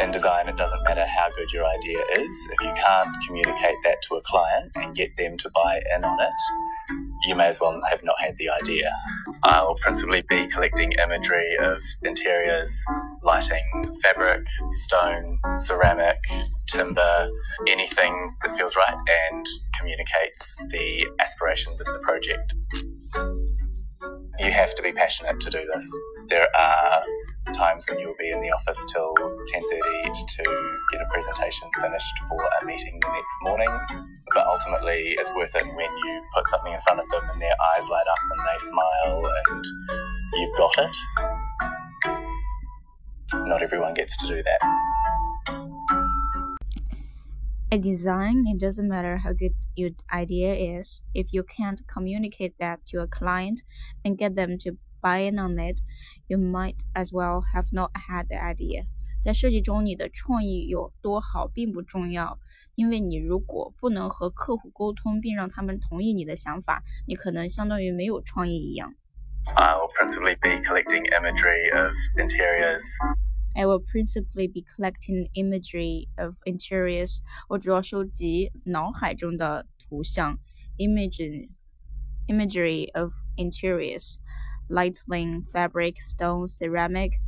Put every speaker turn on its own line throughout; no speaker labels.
In design, it doesn't matter how good your idea is, if you can't communicate that to a client and get them to buy in on it, you may as well have not had the idea. I will principally be collecting imagery of interiors, lighting, fabric, stone, ceramic, timber, anything that feels right and communicates the aspirations of the project. You have to be passionate to do this. There are times when you'll be in the office till 10.30 to get a presentation finished for a meeting the next morning. But ultimately, it's worth it when you put something in front of them and their eyes light up and they smile and you've got it. Not everyone gets to do that.
A design, it doesn't matter how good your idea is, if you can't communicate that to a client and get them to buy in on it, you might as well have not had the idea. 在设计中，你的创意有多好并不重要，因为你如果不能和客户沟通并让他们同意你的想法，你可能相当于没有创意一样。
I will principally be collecting imagery of interiors
I will principally be collecting imagery of interiors. 我主要收集脑海中的图像，imagery imagery of interiors, lighting, fabric, stone, ceramic,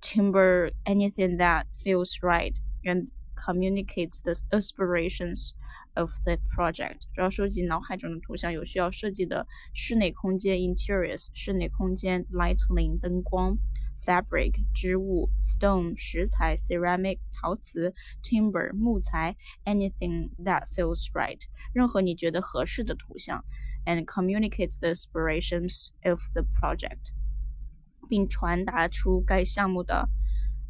timber, anything that feels right and communicates the aspirations of the project。主要收集脑海中的图像，有需要设计的室内空间 interiors，室内空间 lighting 灯光。fabric 织物，stone 石材，ceramic 陶瓷，timber 木材，anything that feels right 任何你觉得合适的图像 ，and communicate the aspirations of the project 并传达出该项目的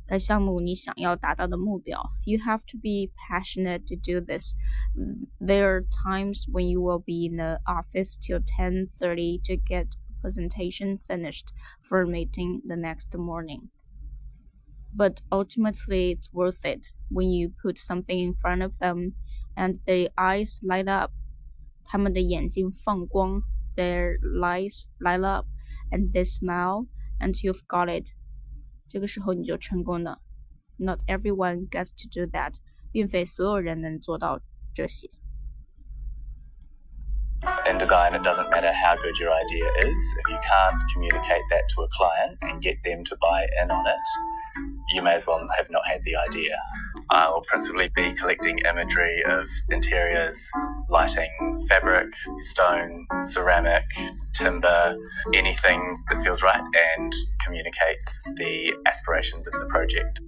该项目你想要达到的目标。You have to be passionate to do this. There are times when you will be in the office till 10:30 to get presentation finished for a meeting the next morning. But ultimately, it's worth it when you put something in front of them and their eyes light up. 他们的眼睛放光，their eyes light up and they smile and you've got it. 这个时候你就成功了。Not everyone gets to do that，并非所有人能做到这些。
in design, it doesn't matter how good your idea is. If you can't communicate that to a client and get them to buy in on it, you may as well have not had the idea. I will principally be collecting imagery of interiors, lighting, fabric, stone, ceramic, timber, anything that feels right and communicates the aspirations of the project.